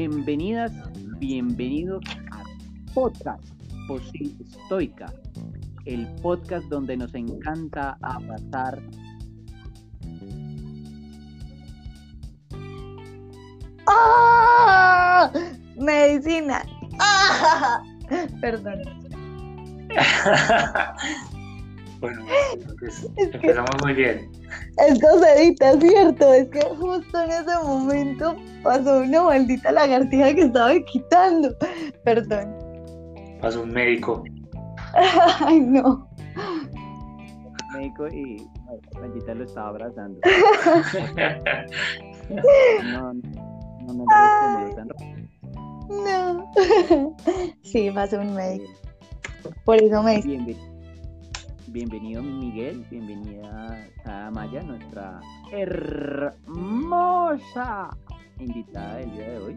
Bienvenidas, bienvenidos a Podcast Posil Estoica, el podcast donde nos encanta abrazar ¡Ah! Medicina. ¡Ah! Perdón. bueno, pues, empezamos muy bien. Esto se edita, ¿cierto? Es que justo en ese momento pasó una maldita lagartija que estaba quitando. Perdón. Pasó un médico. Ay, no. médico y maldita lo estaba abrazando. no, no me respondió tan rápido. No. Sí, pasó un médico. Por eso me Bienvenido, bienvenido Miguel, bienvenida a Maya, nuestra hermosa invitada del día de hoy.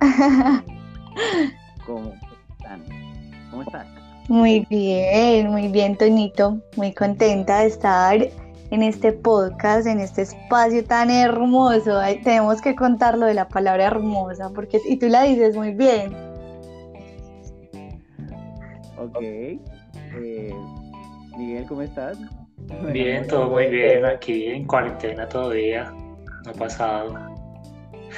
¿Cómo están? ¿Cómo estás? Muy bien, muy bien, Toñito. Muy contenta de estar en este podcast, en este espacio tan hermoso. Ay, tenemos que contar lo de la palabra hermosa, porque y tú la dices muy bien. Ok. Eh, Miguel, ¿cómo estás? Bien, todo muy bien aquí en cuarentena todavía. No ha pasado.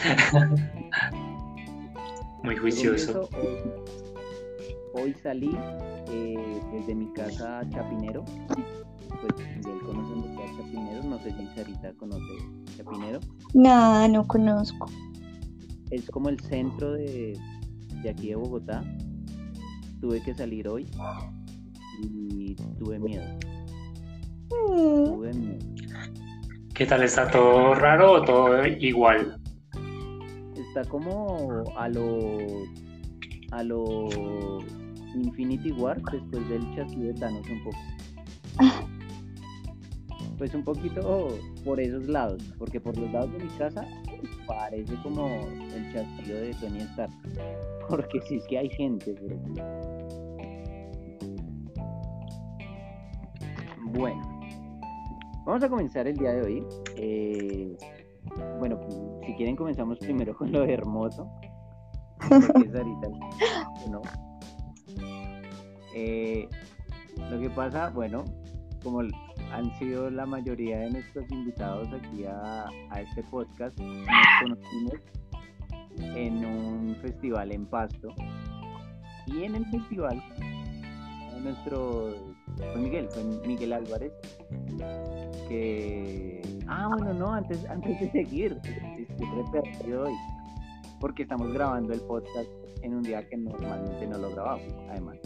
muy juicioso. Hoy, hoy salí eh, desde mi casa a Chapinero. Pues Miguel conoce mucho a Chapinero. No sé si Sarita conoce Chapinero. Nada, no conozco. Es como el centro de, de aquí de Bogotá. Tuve que salir hoy y tuve miedo. Mm, Tuve miedo. ¿Qué tal? ¿Está todo raro o todo igual? Está como a lo a lo Infinity War después del chasquido de Thanos un poco. Pues un poquito por esos lados, porque por los lados de mi casa parece como el chasquido de Tony Stark. Porque si es que hay gente, pero... Bueno, vamos a comenzar el día de hoy. Eh, bueno, si quieren comenzamos primero con lo hermoso. es ahorita, ¿no? Eh, lo que pasa, bueno, como han sido la mayoría de nuestros invitados aquí a, a este podcast, nos conocimos en un festival en Pasto. Y en el festival, nuestro fue Miguel, fue Miguel Álvarez, que... Ah, bueno, no, antes, antes de seguir, estoy perdido hoy, porque estamos grabando el podcast en un día que normalmente no lo grabamos, además.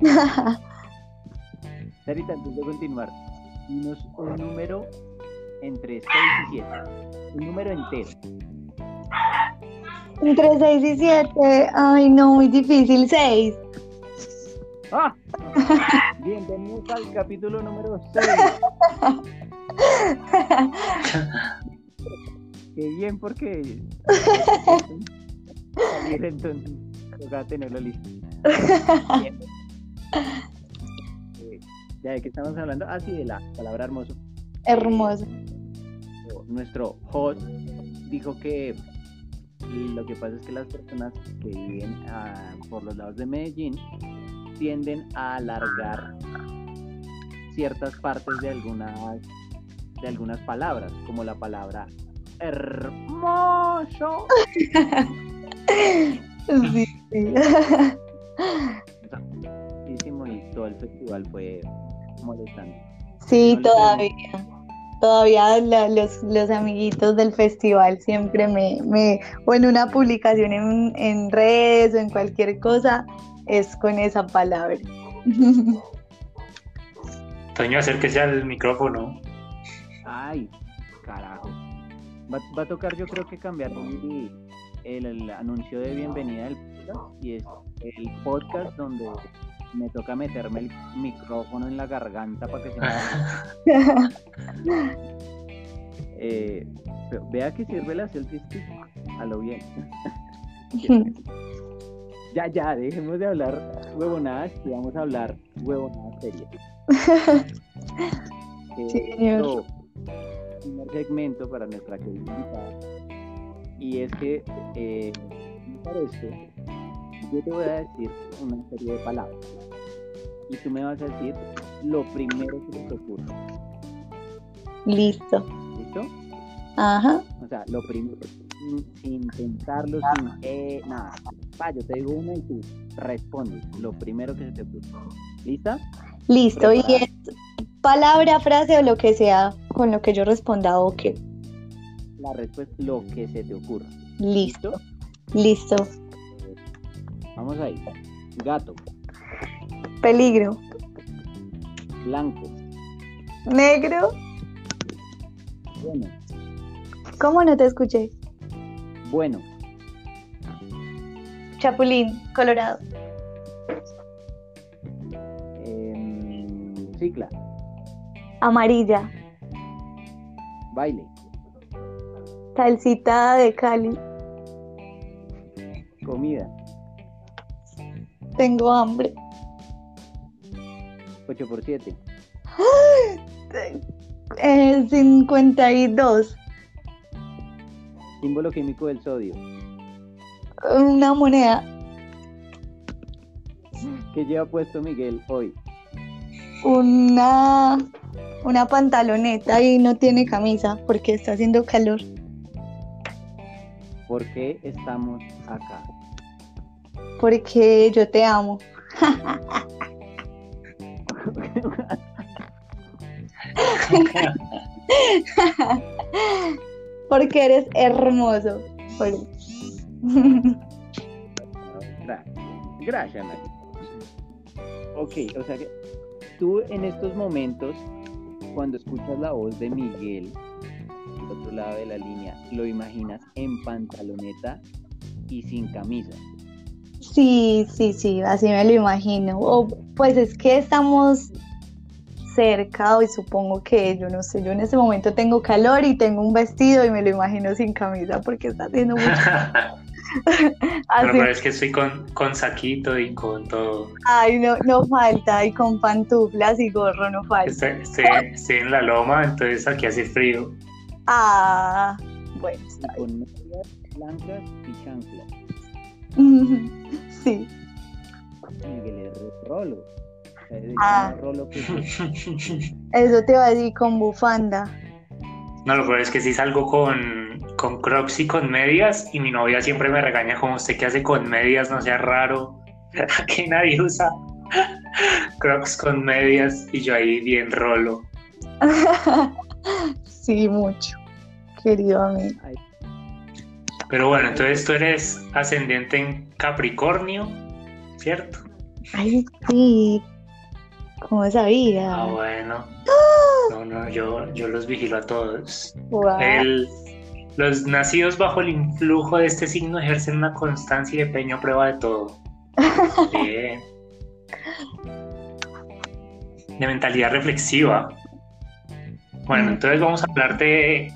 Sarita, antes de continuar, dinos un número entre 6 y 7, un número entero. Entre 6 y 7. Ay, no, muy difícil. 6. ¡Ah! Bienvenidos al capítulo número 6. Qué bien, porque. Entonces, toca tenerlo listo. Bien. Eh, ¿Ya de qué estamos hablando? Ah, sí, de la palabra hermoso. Hermoso. Nuestro host dijo que lo que pasa es que las personas que viven ah, por los lados de Medellín tienden a alargar ciertas partes de algunas de algunas palabras, como la palabra hermoso. Sí, sí. Muchísimo y todo el festival fue molestando. Sí, No todavía. Todavía la- los, los amiguitos del festival siempre me, me o en una publicación en, en redes o en cualquier cosa es con esa palabra. Toño, acérquese al micrófono. Ay, carajo. Va, va a tocar yo creo que cambiar el, el- el anuncio de bienvenida del podcast y es el podcast donde me toca meterme el micrófono en la garganta para que se me... Eh, pero vea que sirve la selfie stick a lo bien. Ya, ya, dejemos de hablar huevonadas y vamos a hablar huevonadas serias. Que Sí, señor. primer segmento para nuestra querida. Y es que eh, para esto, yo te voy a decir una serie de palabras. Y tú me vas a decir lo primero que te ocurra. Listo. ¿Listo? Ajá. O sea, lo primero, sin, sin pensarlo, sin eh, nada. Pa, yo te digo una y tú respondes lo primero que se te ocurra. ¿Lista? Listo. Y es palabra, frase o lo que sea con lo que yo responda, ok. La respuesta es lo que se te ocurra. Listo. Listo. Vamos ahí. Gato, Peligro. blanco, Negro. bueno, ¿Cómo no te escuché? Bueno, Chapulín, Colorado. em, cicla, Amarilla. baile, Salsita de Cali. comida, Tengo hambre. 8 por 7 Eh, 52. Símbolo químico del sodio, Una moneda. ¿Qué lleva puesto Miguel hoy? Una, una pantaloneta y no tiene camisa porque está haciendo calor. ¿Por qué estamos acá? Porque yo te amo. Porque eres hermoso. Gracias, Nati. Ok, o sea que tú en estos momentos, cuando escuchas la voz de Miguel, al otro lado de la línea, lo imaginas en pantaloneta y sin camisa. Sí, sí, sí, así me lo imagino. O, pues es que estamos cerca y supongo que yo no sé, yo en ese momento tengo calor y tengo un vestido y me lo imagino sin camisa porque está haciendo mucho. Pero, Así, pero es que estoy con, con saquito y con todo. ay, no, no falta, y con pantuflas y gorro no falta. Estoy, estoy, estoy en la loma, entonces aquí hace frío. Ah, bueno, está bien. con medias blancas y chanclas. Sí, Miguel es re rolo. Ah. más rolo que yo. eso te va a decir con bufanda. No, lo peor es que sí salgo con, con crocs y con medias y mi novia siempre me regaña como usted que hace con medias, no sea raro. que nadie usa crocs con medias y yo ahí bien rolo. Sí, mucho, querido amigo. Pero bueno, entonces tú eres ascendente en Capricornio, ¿cierto? Ay, sí, ¿cómo sabía? Ah, bueno. No, no, yo, yo los vigilo a todos. Guau. El- los nacidos bajo el influjo de este signo ejercen una constancia y empeño a prueba de todo. Bien. De mentalidad reflexiva. Bueno, Mm. entonces vamos a hablar de,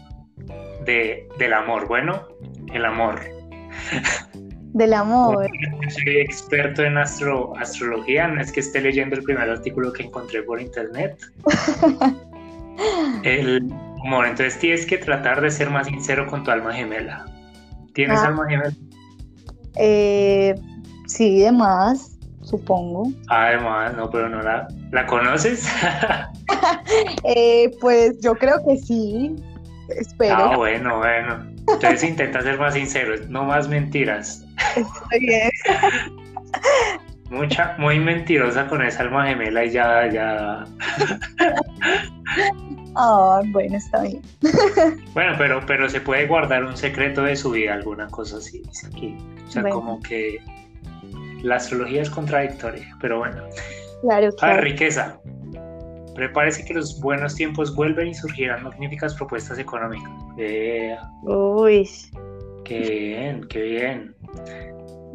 de- del amor. Bueno, el amor. Del amor. Yo soy experto en astro, astrología, no es que esté leyendo el primer artículo que encontré por internet. El amor, entonces tienes que tratar de ser más sincero con tu alma gemela. ¿Tienes Ah. alma gemela? Eh, sí, de más, supongo. Además, no, pero no la, ¿la conoces. Eh, pues yo creo que sí. Espero. ah, bueno, bueno. Entonces intenta ser más sincero, no más mentiras. Está bien. Mucha, muy mentirosa con esa alma gemela y ya, ya. Ah, bueno, está bien. Bueno, pero, pero se puede guardar un secreto de su vida, alguna cosa así, dice aquí. O sea, Bueno. como que la astrología es contradictoria, pero bueno. Claro, claro. riqueza. Prepárese que los buenos tiempos vuelven y surgirán magníficas propuestas económicas. Vea, Uy, qué bien, qué bien.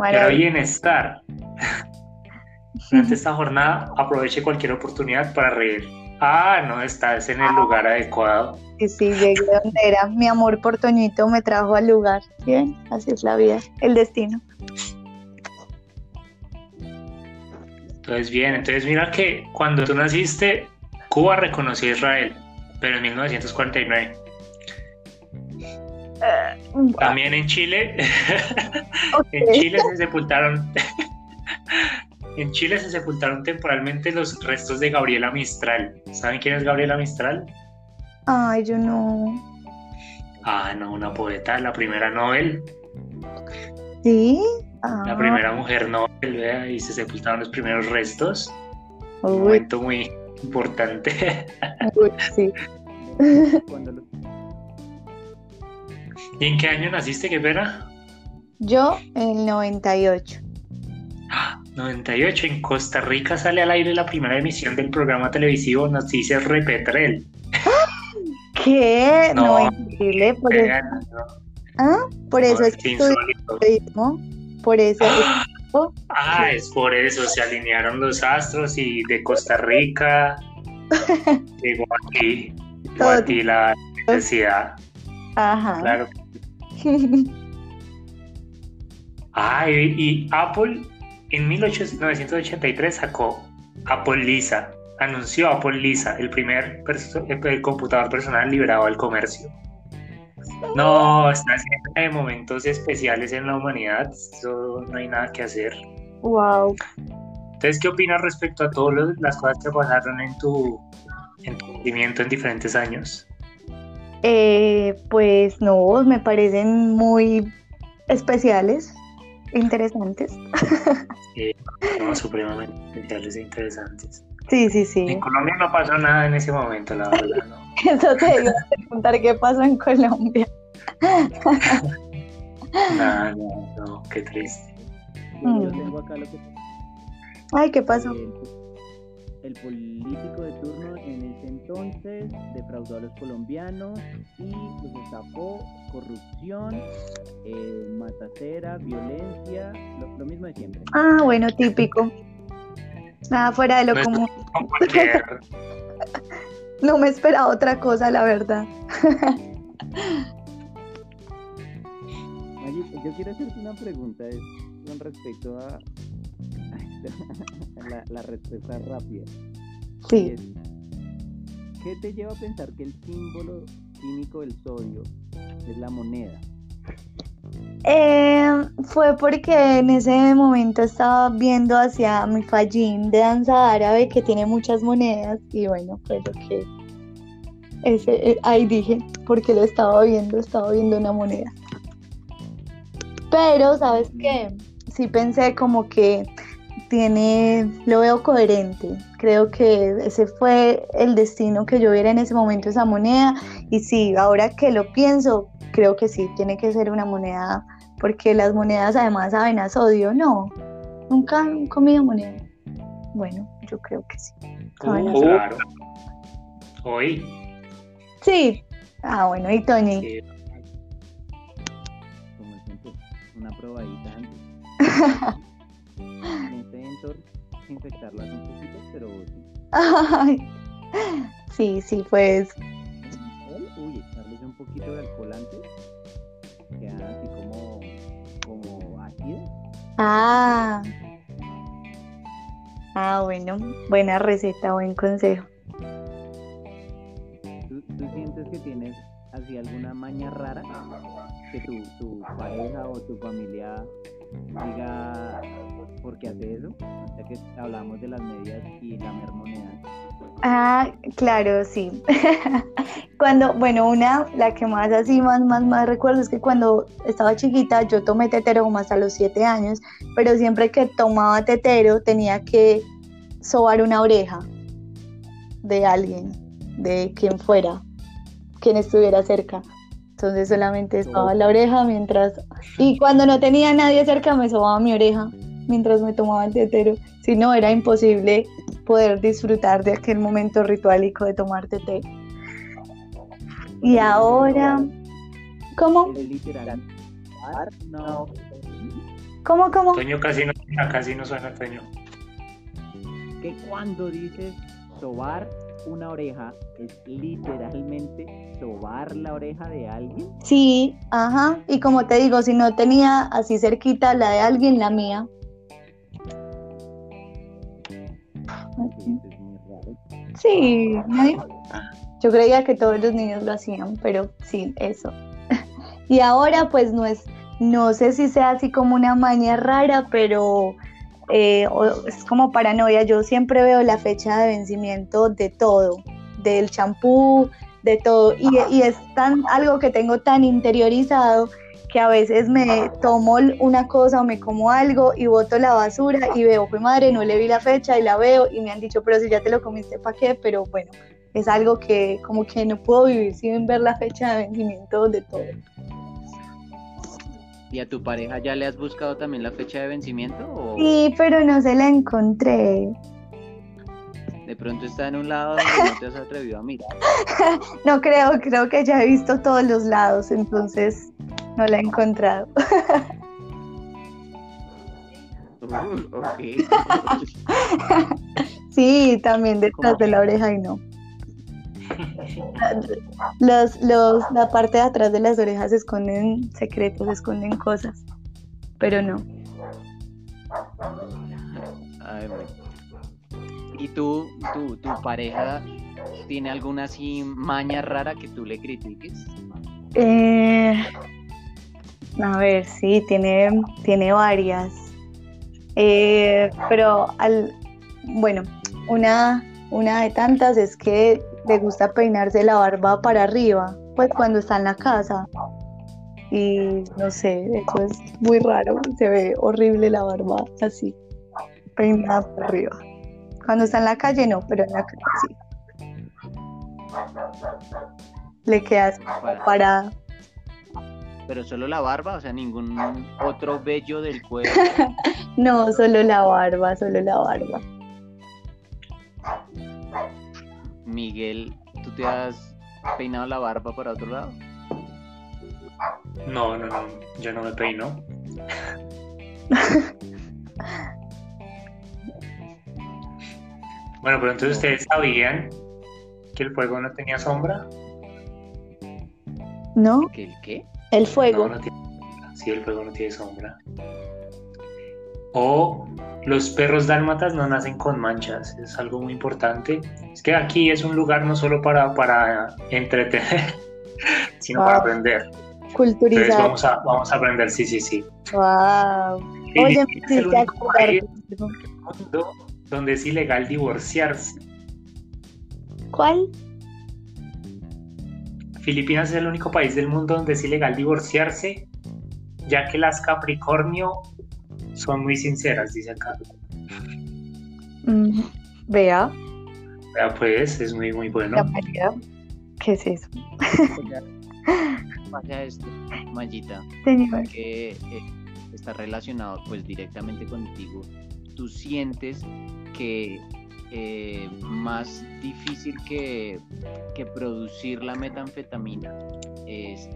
Pero bienestar. Durante esta jornada aproveche cualquier oportunidad para reír. Ah, no, estás en el lugar adecuado. Sí, sí, llegué donde era. Mi amor por Toñito me trajo al lugar. Bien, así es la vida, el destino. Entonces, bien, entonces mira que cuando tú naciste, Cuba reconoció a Israel, pero en 1949. También en Chile, en Chile se sepultaron, en Chile se sepultaron temporalmente los restos de Gabriela Mistral. ¿Saben quién es Gabriela Mistral? Ay, yo no. Ah, no, una poeta, la primera Nobel, ¿Sí? Ah, la primera mujer Nobel, vea, y se sepultaron los primeros restos. Un uy, momento muy importante. uy, sí. Cuando lo- ¿Y en qué año naciste, qué pena? Yo, el 98. 98, en Costa Rica sale al aire la primera emisión del programa televisivo Noticias Repetrel. ¿Qué? No, No, increíble. Por, eso- no, ¿Ah? por eso no, es que. Por eso. Ah, es por eso, se alinearon los astros y de Costa Rica llegó aquí, llegó Todo. a ti la necesidad, Ajá. claro. Ah, y, y Apple en 1883 sacó Apple Lisa, anunció Apple Lisa, el primer perso- el computador personal liberado al comercio. No, está de momentos especiales en la humanidad, eso no hay nada que hacer. wow. Entonces, ¿qué opinas respecto a todas las cosas que pasaron en tu en tu movimiento en diferentes años? Eh, pues no, me parecen muy especiales, interesantes. No, supremamente especiales e interesantes. Sí, sí, sí. En Colombia no pasó nada en ese momento, la verdad, ¿no? Eso te iba a preguntar qué pasó en Colombia. Nada, no, no, qué triste. yo, yo Mm. tengo acá lo que Ay, ¿qué pasó? el, el político de turno en ese entonces defraudó a los colombianos y los estafó, corrupción, eh, matacera, violencia, lo, lo mismo de siempre. Ah, bueno, típico. Nada fuera de lo No común. No me esperaba otra cosa, la verdad. Yo quiero hacerte una pregunta es con respecto a la, la respuesta rápida. Sí. es, ¿Qué te lleva a pensar que el símbolo químico del sodio es la moneda? Eh, fue porque en ese momento estaba viendo hacia mi fallín de danza árabe que tiene muchas monedas y bueno, fue lo que eh, ahí dije, porque lo estaba viendo, estaba viendo una moneda. Pero, ¿sabes qué? Sí pensé como que tiene, lo veo coherente. Creo que ese fue el destino que yo viera en ese momento esa moneda y sí, ahora que lo pienso, creo que sí, tiene que ser una moneda, porque las monedas además saben a sodio, ¿no? Nunca han comido moneda. Bueno, yo creo que sí. saben a Uh, sodio. claro. Hoy, Sí. Ah, bueno, y Tony. sí, Como siempre, una probadita antes. Intento infectarlas un poquito, pero sí. Ay. Sí, sí, pues. Uy, echarles un poquito de alcohol antes. Así como, como ácido. Ah. Ah, bueno, buena receta, buen consejo. ¿Tú, tú sientes que tienes así alguna maña rara? Que tu, tu pareja o tu familia diga por qué hace eso. Ya que hablamos de las medias y la monedas. Ah, claro, sí. Cuando, bueno, una, la que más así, más, más, más recuerdo es que cuando estaba chiquita yo tomé tetero como hasta los siete años, pero siempre que tomaba tetero tenía que sobar una oreja de alguien, de quien fuera, quien estuviera cerca. Entonces solamente sobaba la oreja mientras... Y cuando no tenía nadie cerca me sobaba mi oreja mientras me tomaba el tetero. Si no, era imposible poder disfrutar de aquel momento ritualico de tomar tetero. Y ahora... ¿Cómo? ¿Cómo, cómo? Toño casi no, casi no suena Toño. Que cuando dices sobar una oreja, es literalmente sobar la oreja de alguien. Sí, ajá. Y como te digo, si no tenía así cerquita la de alguien, la mía. Es muy raro. Sí, nadie- yo creía que todos los niños lo hacían, pero sí, eso. Y ahora pues no es, no sé si sea así como una maña rara, pero eh, es como paranoia. Yo siempre veo la fecha de vencimiento de todo, del champú, de todo. Y, y es tan, algo que tengo tan interiorizado que a veces me tomo una cosa o me como algo y boto la basura y veo, pues madre, no le vi la fecha y la veo y me han dicho, pero si ya te lo comiste, ¿para qué? Pero bueno, es algo que como que no puedo vivir sin ver la fecha de vencimiento de todo. ¿Y a tu pareja ya le has buscado también la fecha de vencimiento? Sí, pero no se la encontré. De pronto está en un lado donde no te has atrevido a mirar. no creo, creo que ya he visto todos los lados, entonces no la he encontrado. sí, también detrás de la oreja y no. Los, los, la parte de atrás de las orejas esconden secretos, esconden cosas, pero no. ¿Y tú, tu, tu pareja tiene alguna así maña rara que tú le critiques? Eh, a ver, sí, tiene, tiene varias. Eh, pero al, bueno, una, una de tantas es que le gusta peinarse la barba para arriba, pues cuando está en la casa. Y no sé, eso es muy raro, se ve horrible la barba así, peinada para arriba. Cuando está en la calle no, pero en la calle sí. Le queda para pero solo la barba, o sea, ningún otro vello del cuerpo. no, solo la barba, solo la barba. Miguel, ¿tú te has peinado la barba para otro lado? No, no, no, yo no me peino. bueno, pero entonces ustedes sabían que el fuego no tenía sombra. ¿No? ¿Que el qué? El fuego. sí, el fuego no tiene sombra. O los perros dálmatas no nacen con manchas, es algo muy importante. Es que aquí es un lugar no solo para, para entretener, sino para aprender. Culturizar. Entonces vamos a, vamos a aprender, sí, sí, sí. Wow. Oye, es el único país mundo donde es ilegal divorciarse. ¿Cuál? Filipinas es el único país del mundo donde es ilegal divorciarse, ya que las Capricornio son muy sinceras, dice acá. Mm, vea. Vea, pues, es muy, muy bueno. ¿Qué es eso? Vaya esto, Mayita, que eh, está relacionado pues directamente contigo. ¿Tú sientes que eh, más difícil que, producir la metanfetamina es,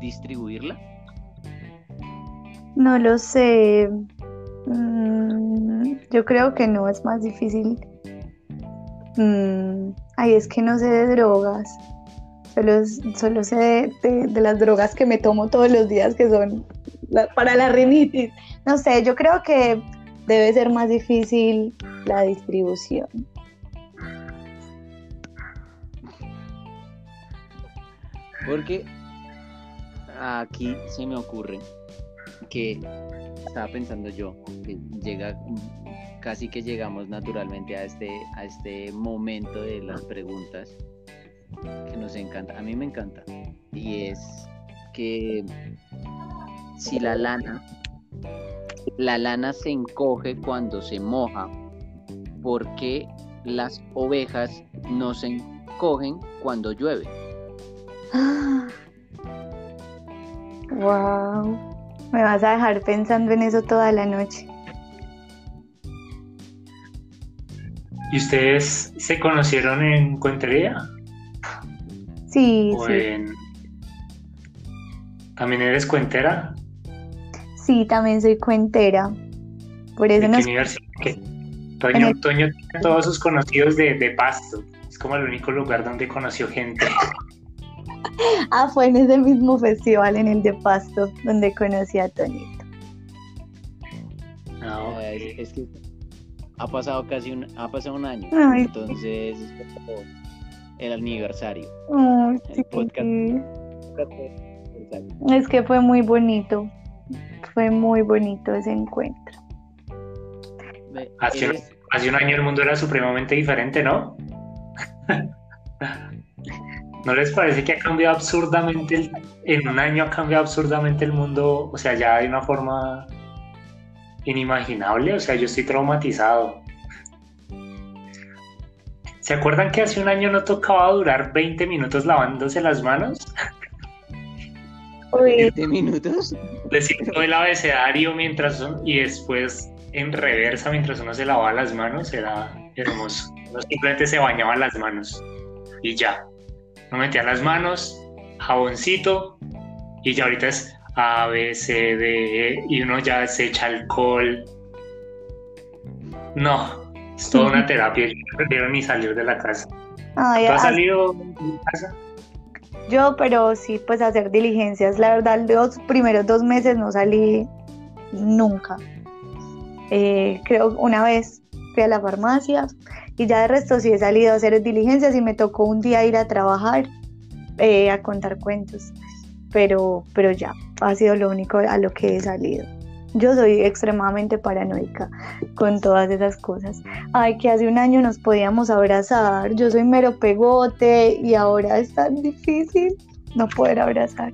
distribuirla? No lo sé. Mm, yo creo que no es más difícil. Mm, ay, es que no sé de drogas. Solo, solo sé de, las drogas que me tomo todos los días que son para la rinitis. No sé, yo creo que debe ser más difícil la distribución. Porque aquí se me ocurre que estaba pensando yo, que llega casi que llegamos naturalmente a este, a este momento de las preguntas que nos encanta, a mí me encanta, y es que si la lana la lana se encoge cuando se moja, porque las ovejas no se encogen cuando llueve. Wow, me vas a dejar pensando en eso toda la noche. ¿Y ustedes se conocieron en Cuentería? Sí, sí. ¿También eres cuentera? Sí, también soy cuentera. Por eso nos... Toño, Toño tiene todos sus conocidos de, Pasto. Es como el único lugar donde conoció gente. ah, fue en ese mismo festival, en el de Pasto, donde conocí a Toñito. No, ah, es, que ha pasado casi un, ha pasado un año. entonces es el aniversario. el podcast Es que fue muy bonito. Fue muy bonito ese encuentro. Hace, hace un año el mundo era supremamente diferente, ¿no? ¿No les parece que ha cambiado absurdamente, el, en un año ha cambiado absurdamente el mundo? O sea, ya hay una forma inimaginable, o sea, yo estoy traumatizado. ¿Se acuerdan que hace un año no tocaba durar 20 minutos lavándose las manos? ¿20 minutos? Decir todo el abecedario mientras y después en reversa mientras uno se lavaba las manos era hermoso. Uno simplemente se bañaba las manos y ya. No metía las manos, jaboncito y ya ahorita es A, B, C, D, E y uno ya se echa alcohol. No, es toda una terapia. Yo no prefiero ni salir de la casa. Ay, ¿Tú has ah, salido de casa? Yo, pero sí, pues hacer diligencias. La verdad, los primeros dos meses no salí nunca. Eh, creo una vez fui a la farmacia y ya de resto sí he salido a hacer diligencias y me tocó un día ir a trabajar eh, a contar cuentos. Pero, pero ya, ha sido lo único a lo que he salido. Yo soy extremadamente paranoica con todas esas cosas. Ay, que hace un año nos podíamos abrazar. Yo soy mero pegote y ahora es tan difícil no poder abrazar.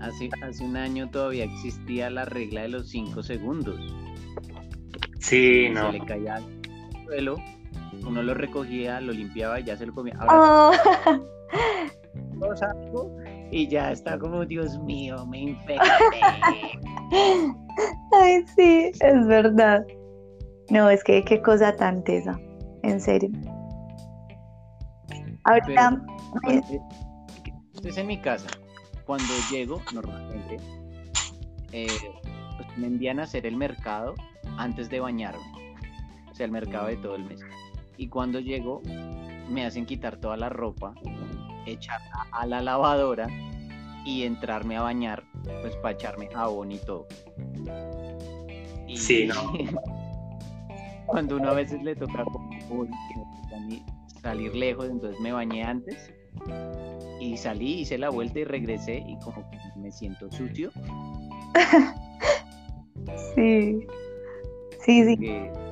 Hace, hace un año todavía existía la regla de los 5 segundos. Sí, Se no. le caía al suelo, uno lo recogía, lo limpiaba y ya se lo comía. Ahora Ah, todos algo y ya está como, Dios mío, me infecté. Ay, sí, es verdad. No, es que qué cosa tan tesa, en serio. Ahorita, Pero, pues, en mi casa, cuando llego, normalmente, eh, pues, me envían a hacer el mercado antes de bañarme. O sea, el mercado de todo el mes. Y cuando llego, me hacen quitar toda la ropa, echarla a la lavadora y entrarme a bañar, pues para echarme jabón y todo. Y Sí, no. cuando uno a veces le toca como, "Uy, que me toca a mí salir lejos, entonces me bañé antes y salí, hice la vuelta y regresé y como que me siento sucio. sí. Sí, sí. que "Uy,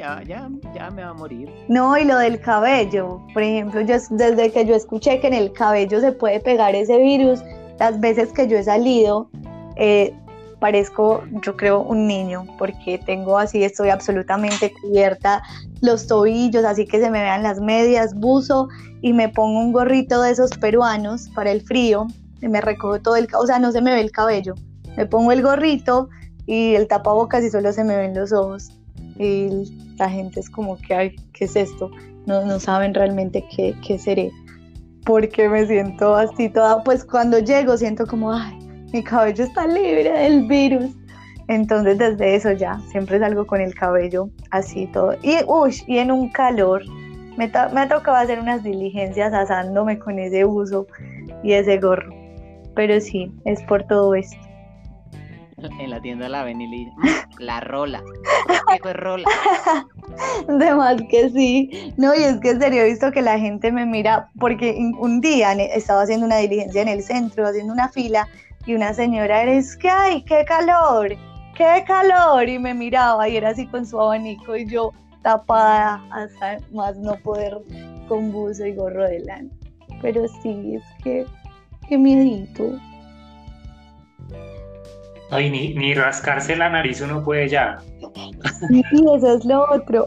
ya, ya, ya me va a morir. No, y lo del cabello. Por ejemplo, yo desde que yo escuché que en el cabello se puede pegar ese virus, las veces que yo he salido, eh, parezco, yo creo, un niño, porque tengo así, estoy absolutamente cubierta los tobillos, así que se me vean las medias, buzo y me pongo un gorrito de esos peruanos para el frío, y me recojo todo el, o sea, no se me ve el cabello. Me pongo el gorrito y el tapabocas y solo se me ven los ojos. Y la gente es como que, ay, ¿qué es esto? No, no saben realmente qué, qué seré. Porque me siento así toda, pues cuando llego siento como, ay, mi cabello está libre del virus. Entonces desde eso ya, siempre salgo con el cabello así todo. Y, uy, y en un calor, me, me ha tocado hacer unas diligencias asándome con ese uso y ese gorro. Pero sí, es por todo esto. En la tienda la ven y le dicen, "Mm, la rola. ¿Qué fue rola? De más que sí. No, y es que en serio he visto que la gente me mira, porque un- día estaba haciendo una diligencia en el centro, haciendo una fila, y una señora era, es que ay, qué calor, qué calor, y me miraba y era así con su abanico y yo tapada hasta más no poder con buzo y gorro de lana. Pero sí, es que, qué miedito. Ay, ni, ni rascarse la nariz uno puede ya. Y eso es lo otro.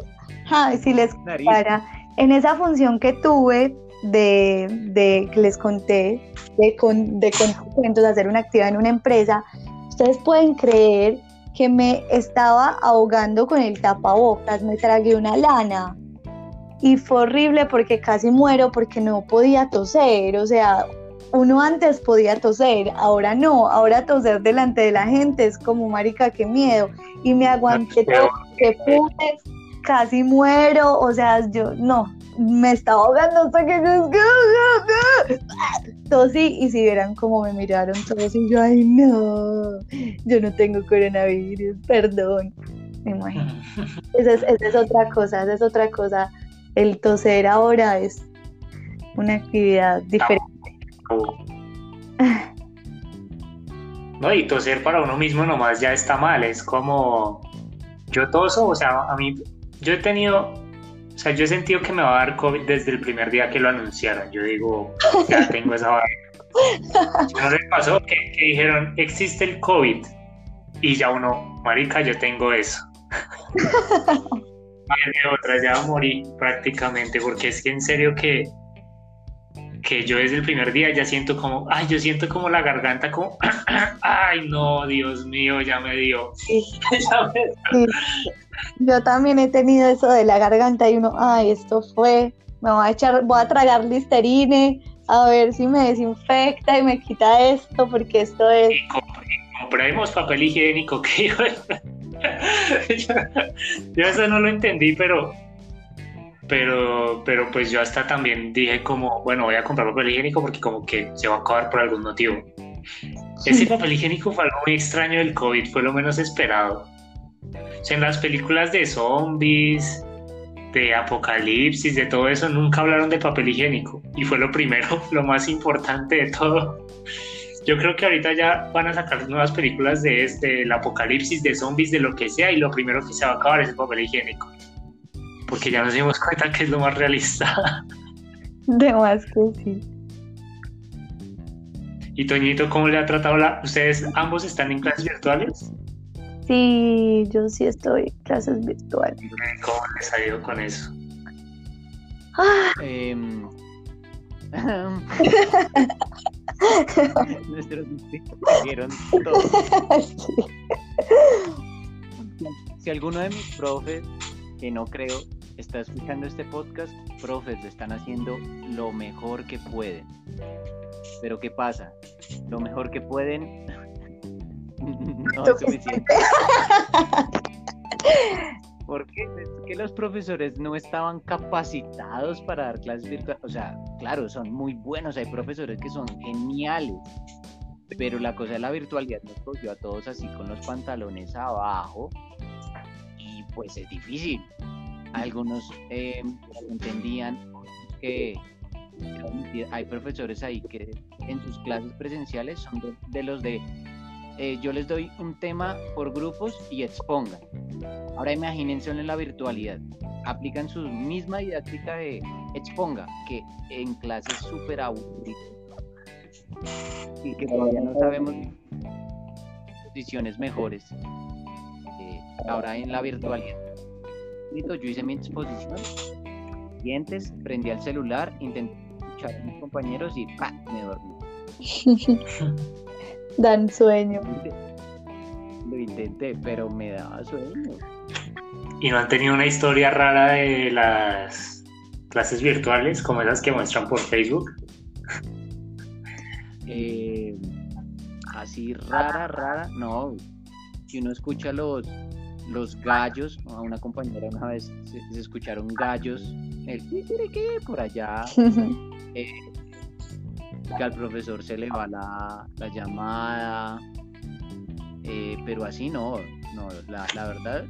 Ay, si les para en esa función que tuve de, de que les conté de, con, de cuentos, hacer una actividad en una empresa, ustedes pueden creer que me estaba ahogando con el tapabocas, me tragué una lana y fue horrible porque casi muero porque no podía toser, o sea, uno antes podía toser, ahora no, ahora toser delante de la gente es como marica, qué miedo y me aguanté todo que pude, casi muero, o sea, yo no, me estaba ahogando hasta que tosí y si vieran cómo me miraron todos y yo, ay no, yo no tengo coronavirus, perdón, me imagino. Esa es, esa es otra cosa, esa es otra cosa. El toser ahora es una actividad diferente. No, y toser para uno mismo nomás ya está mal, es como yo toso, o sea, a mí, yo he tenido, o sea, yo he sentido que me va a dar COVID desde el primer día que lo anunciaron, yo digo, ya tengo esa vaina. ¿No les pasó que, que dijeron, existe el COVID? Y ya uno, marica, yo tengo eso. de otra, ya morí prácticamente, porque es que en serio que que yo desde el primer día ya siento como, ay, yo siento como la garganta como, ay, no, Dios mío, ya me dio. Yo también he tenido eso de la garganta y uno, ay, esto fue, me voy a echar, voy a tragar listerine, a ver si me desinfecta y me quita esto, porque esto es... Y, papel higiénico, que yo, yo eso no lo entendí, pero pero, pero pues yo hasta también dije como, bueno, voy a comprar papel higiénico porque como que se va a acabar por algún motivo. Ese papel higiénico fue algo muy extraño del COVID, fue lo menos esperado. O sea, en las películas de zombies, de apocalipsis, de todo eso, nunca hablaron de papel higiénico. Y fue lo primero, lo más importante de todo. Yo creo que ahorita ya van a sacar nuevas películas de este, el apocalipsis, de zombies, de lo que sea, y lo primero que se va a acabar es el papel higiénico porque ya nos dimos cuenta que es lo más realista. De más que sí. ¿Y Toñito cómo le ha tratado la... ¿Ustedes ambos están en clases virtuales? Sí, yo sí estoy en clases virtuales. ¿Cómo les ha ido con eso? Ah. Em, nuestros vieron todo. Si alguno de mis profes, que no creo, está escuchando este podcast, profes, lo están haciendo lo mejor que pueden. Pero ¿qué pasa? Lo mejor que pueden no es suficiente. Porque es que los profesores no estaban capacitados para dar clases virtuales. O sea, claro, son muy buenos, hay profesores que son geniales, pero la cosa de la virtualidad nos cogió a todos así con los pantalones abajo y pues es difícil algunos eh, entendían que hay profesores ahí que en sus clases presenciales son de, los de eh, yo les doy un tema por grupos y expongan. Ahora imagínense en la virtualidad. Aplican su misma didáctica de exponga, que en clases súper y que todavía no sabemos posiciones mejores. Eh, ahora en la virtualidad yo hice mi exposición, dientes, prendí el celular, intenté escuchar a mis compañeros y ¡pa! me dormí. Dan sueño. Lo intenté, pero me daba sueño. ¿Y no han tenido una historia rara de las clases virtuales como esas que muestran por Facebook? Eh, así rara, rara, no. Si uno escucha los, los gallos, a una compañera una vez se, escucharon gallos, el que por allá, eh, que al profesor se le va la, llamada, eh, pero así no, no la, la verdad,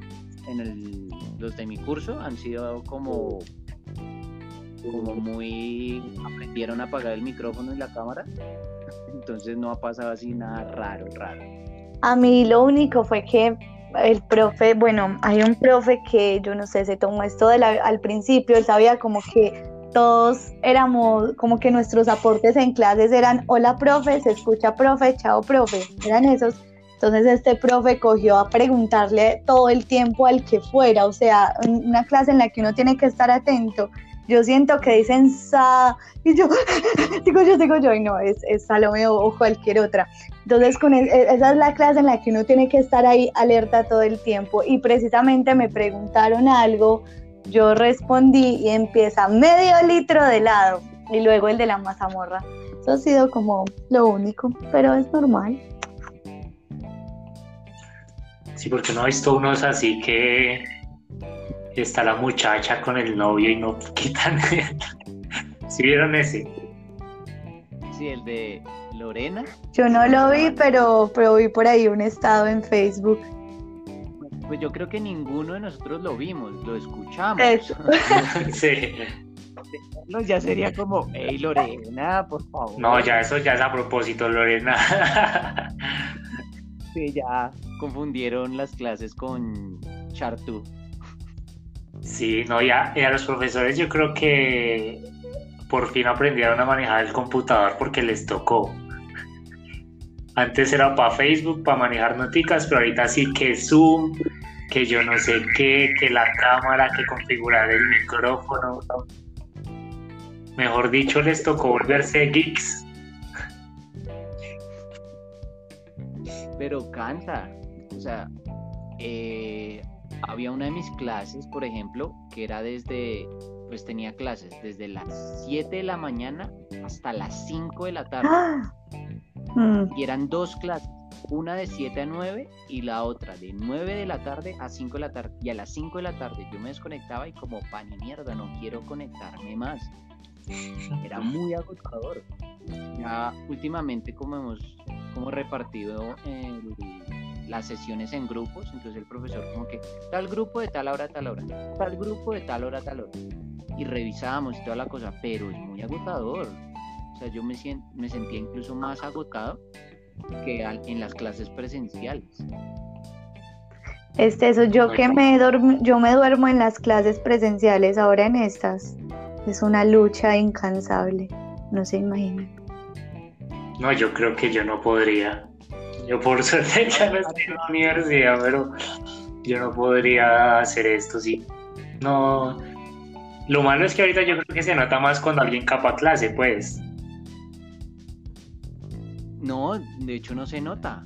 en el, los de mi curso han sido como como muy aprendieron a apagar el micrófono y la cámara entonces no ha pasado así nada raro raro. A mí lo único fue que el profe, bueno, hay un profe que yo no sé, se tomó esto de al principio, él sabía como que todos éramos, como que nuestros aportes en clases eran, hola profe, se escucha profe, chao profe, eran esos. Entonces este profe cogió a preguntarle todo el tiempo al que fuera, o sea, una clase en la que uno tiene que estar atento. Yo siento que dicen sa, y yo, digo yo, digo yo, y no, es, es Salome o cualquier otra. Entonces, con e, esa es la clase en la que uno tiene que estar ahí alerta todo el tiempo. Y precisamente me preguntaron algo, yo respondí y empieza medio litro de helado y luego el de la mazamorra. Eso ha sido como lo único, pero es normal. Sí, porque no he visto unos así que está la muchacha con el novio y no quitan. ¿Sí vieron ese? Sí, el de Lorena. Yo no lo vi, pero, pero vi por ahí un estado en Facebook. Pues yo creo que ninguno de nosotros lo vimos, lo escuchamos. sí. ya sería como, hey Lorena, por favor. No, ya eso ya es a propósito, Lorena. sí, ya confundieron las clases con Chartu. Sí, no, ya, a los profesores yo creo que por fin aprendieron a manejar el computador porque les tocó. Antes era para Facebook, para manejar noticas, pero ahorita sí que Zoom, que yo no sé qué, que la cámara, que configurar el micrófono. Mejor dicho, les tocó volverse geeks. Pero cansa. O sea, eh, había una de mis clases, por ejemplo, que era desde, pues tenía clases desde las 7 de la mañana hasta las 5 de la tarde. ¡Ah! Mm. Y eran dos clases, una de 7 a 9 y la otra de 9 de la tarde a 5 de la tarde. Y a las 5 de la tarde yo me desconectaba y como pan y mierda, no quiero conectarme más. Era muy agotador. Ya últimamente como hemos como repartido las sesiones en grupos, entonces el profesor como que tal grupo de tal hora tal hora, tal grupo de tal hora tal hora. Y revisábamos y toda la cosa, pero es muy agotador yo me, me sentía incluso más agotado que en las clases presenciales. Este, eso, yo que me yo me duermo en las clases presenciales, ahora en estas. Es una lucha incansable, no se imaginan. No, yo creo que yo no podría. Yo por suerte ya no estoy en la universidad, pero yo no podría hacer esto, sí. No. Lo malo es que ahorita yo creo que se nota más cuando alguien capa clase, pues. No, de hecho no se nota.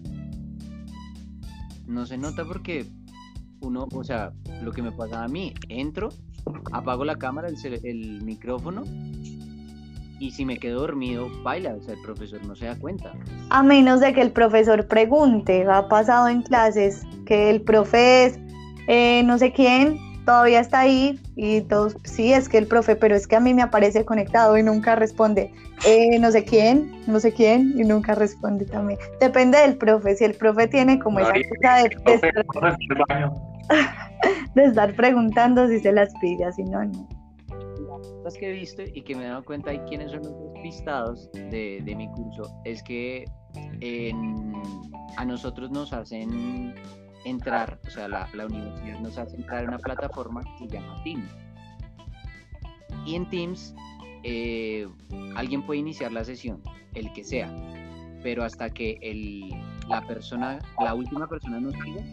No se nota porque uno, o sea, lo que me pasa a mí, entro, apago la cámara, el, micrófono y si me quedo dormido, baila, o sea, el profesor no se da cuenta. A menos de que el profesor pregunte, ha pasado en clases que el profe es eh, no sé quién todavía está ahí y todos, sí, es que el profe, pero es que a mí me aparece conectado y nunca responde. Eh, no sé quién, no sé quién y nunca responde también. Depende del profe, si el profe tiene como esa cosa de, de, estar, preguntando si se las pide, así no, no. Que he visto y que me he dado cuenta de quiénes son los despistados de, de mi curso es que a nosotros nos hacen entrar, o sea, la, universidad nos hace entrar en una plataforma que se llama Teams. Y en Teams eh, alguien puede iniciar la sesión, el que sea, pero hasta que el, la persona, la última persona nos diga,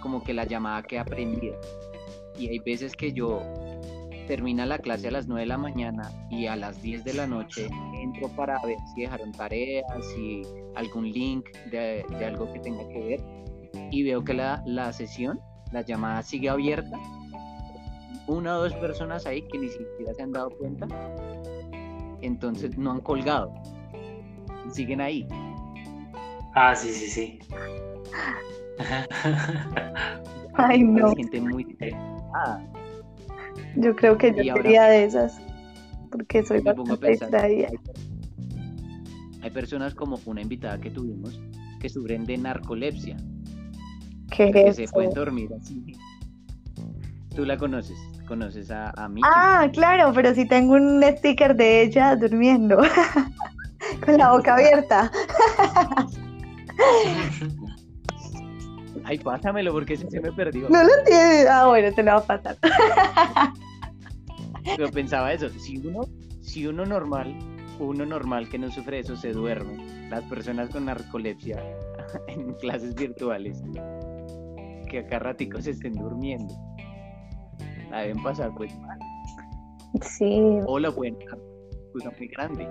como que la llamada queda prendida. Y hay veces que yo termina la clase a las 9 de la mañana y a las 10 de la noche entro para ver si dejaron tareas, si algún link de, de algo que tenga que ver y veo que la, la sesión, la llamada sigue abierta. Una o dos personas ahí que ni siquiera se han dado cuenta. Entonces no han colgado. Siguen ahí. Ah, sí, sí, sí. Ay, no. Gente muy Yo creo que yo sería de esas. Porque soy bastante distraída. Hay personas como una invitada que tuvimos que sufren de narcolepsia que se pueden dormir así. Tú la conoces, conoces a, a mí. Ah, claro, pero si tengo un sticker de ella durmiendo, con la boca abierta. Ay, pásamelo porque ese se me perdió. No lo tienes. Ah, bueno, te lo va a pasar. Pero pensaba eso, si uno, si uno normal, uno normal que no sufre eso se duerme, las personas con narcolepsia en clases virtuales que acá raticos estén durmiendo. La deben pasar pues mal. Sí. O la pueden cosa muy grande.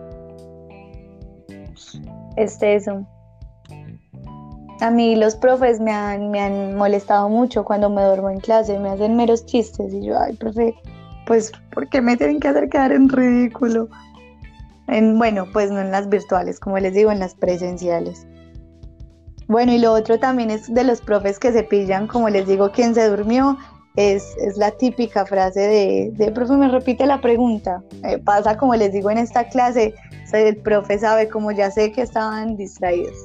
Este eso. A mí los profes me han, me han molestado mucho cuando me duermo en clase, me hacen meros chistes y yo, ay, profe, pues, ¿por qué me tienen que hacer quedar en ridículo? En, bueno, pues no en las virtuales, como les digo, en las presenciales. Bueno, y lo otro también es de los profes que se pillan, como les digo, quien se durmió, es, es la típica frase de, de, profe, me repite la pregunta. Eh, pasa, como les digo, en esta clase, el profe sabe, como ya sé que estaban distraídos,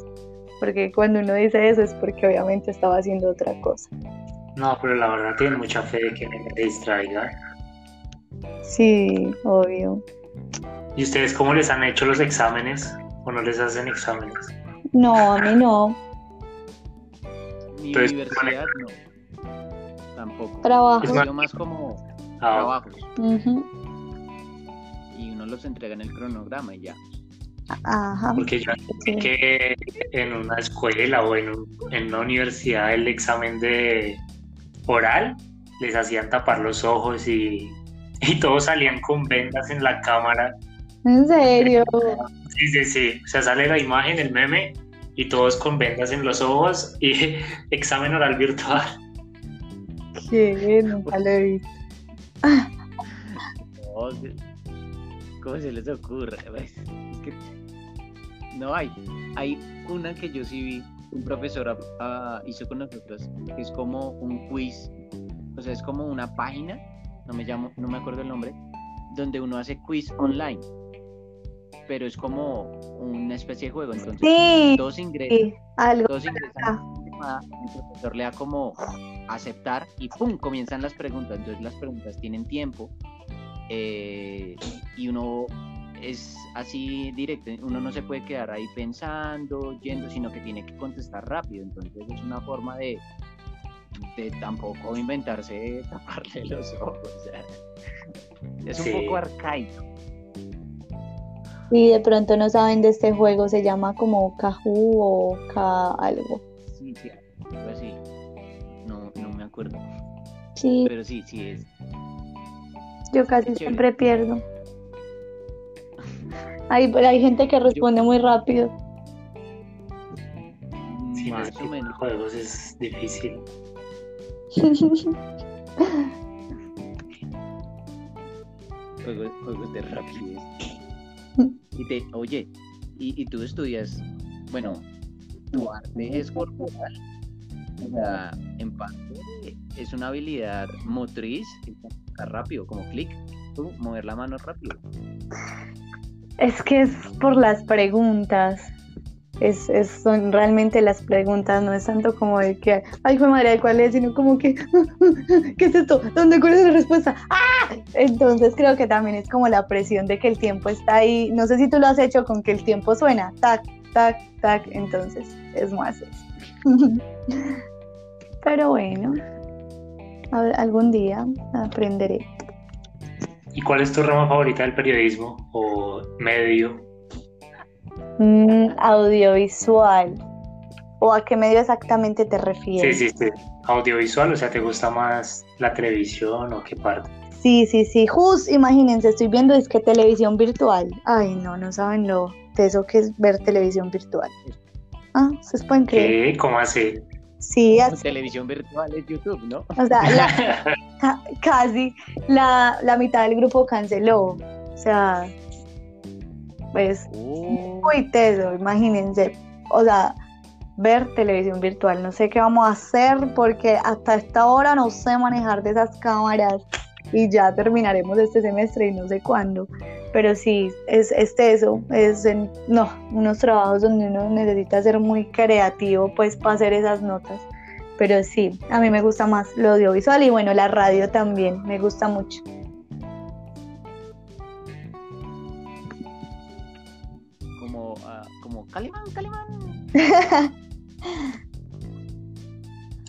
porque cuando uno dice eso es porque obviamente estaba haciendo otra cosa. No, pero la verdad tiene mucha fe de que me distraiga. Sí, obvio. ¿Y ustedes cómo les han hecho los exámenes? ¿O no les hacen exámenes? No, a mí no. Mi Entonces, universidad no. Tampoco. Trabajo. Es Es más- como Ah, trabajos. Ujú. Y uno los entrega en el cronograma y ya. Ajá. porque yo Sí. sé que en una escuela o en, un- en una universidad el examen de oral les hacían tapar los ojos y, y todos salían con vendas en la cámara. ¿En serio? Sí, sí, sí. O sea, sale la imagen, el meme, y todos con vendas en los ojos y examen oral virtual. ¿Qué? Nunca lo he visto. No, se- ¿Cómo se les ocurre? Pues, Es que no hay. Hay una que yo sí vi, un profesor ah, hizo con nosotros, que es como un quiz, o sea, es como una página, no me llamo, no me acuerdo el nombre, donde uno hace quiz online. Pero es como una especie de juego, entonces Sí, todos ingresan, sí, algo. todos ingresan el profesor le da como aceptar y ¡pum! comienzan las preguntas. Entonces las preguntas tienen tiempo eh, y uno es así directo, uno no se puede quedar ahí pensando, yendo, sino que tiene que contestar rápido. Entonces es una forma de, de tampoco inventarse taparle los ojos. o sea, es un Sí. poco arcaico. Y de pronto no saben de este juego, se llama como Kahoot o Ka algo. Sí, sí, algo así. No, no me acuerdo. Sí, Pero sí, sí es. yo casi siempre pierdo. Hay, pero hay gente que responde muy rápido. Sí, más o menos. juegos es difícil. Juegos, juegos de rapidez. Y te, oye, y, y tú estudias, bueno, tu arte es corporal. O sea, en parte es una habilidad motriz, que está rápido, como clic, mover la mano rápido. Es que es por las preguntas. Es, son realmente las preguntas, no es tanto como de que, ay, fue madre, ¿cuál es? Sino como que, ¿qué es esto? ¿Dónde, cuál es la respuesta? ¡Ah! Entonces creo que también es como la presión de que el tiempo está ahí. No sé si tú lo has hecho con que el tiempo suena, tac, tac, tac, entonces es más eso. Pero bueno, algún día aprenderé. ¿Y cuál es tu rama favorita del periodismo o medio? Mm, audiovisual. ¿O a qué medio exactamente te Sí, refieres? sí, sí. Audiovisual, o sea, ¿te gusta más la televisión o qué parte? Sí, sí, sí. Just, imagínense, estoy viendo es que televisión virtual. Ay, no, no saben lo de eso que es ver televisión virtual. Ah, ¿ustedes pueden creer? ¿Qué? ¿Cómo así? Sí, así, Televisión virtual es YouTube, ¿no? o sea, la- ca- casi la, la mitad del grupo canceló. O sea, pues Oh, muy teso, imagínense. O sea, ver televisión virtual. No sé qué vamos a hacer porque hasta esta hora no sé manejar de esas cámaras y ya terminaremos este semestre y no sé cuándo. Pero sí, es, es teso. Es en- no, unos trabajos donde uno necesita ser muy creativo pues para hacer esas notas. Pero sí, a mí me gusta más lo audiovisual y bueno, la radio también me gusta mucho. como, ah, como Calimán, Calimán.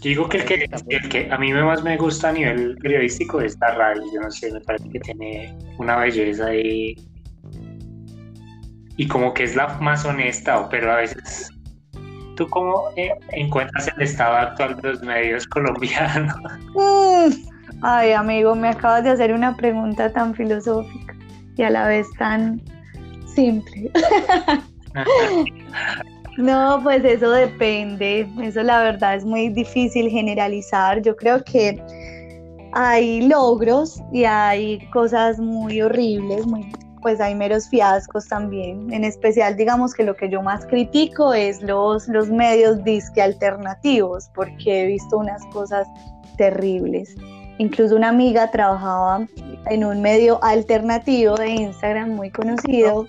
Digo que el que, el que a mí más me gusta a nivel periodístico es la radio. Yo no sé, me parece que tiene una belleza ahí. Y como que es la más honesta, pero a veces. ¿Tú cómo eh, encuentras el estado actual de los medios colombianos? Mm. Ay, amigo, me acabas de hacer una pregunta tan filosófica y a la vez tan simple. No, pues eso depende. Eso la verdad es muy difícil generalizar. Yo creo que hay logros y hay cosas muy horribles, pues hay meros fiascos también. En especial, digamos que lo que yo más critico es los, los medios disque alternativos, porque he visto unas cosas terribles. Incluso una amiga trabajaba en un medio alternativo de Instagram muy conocido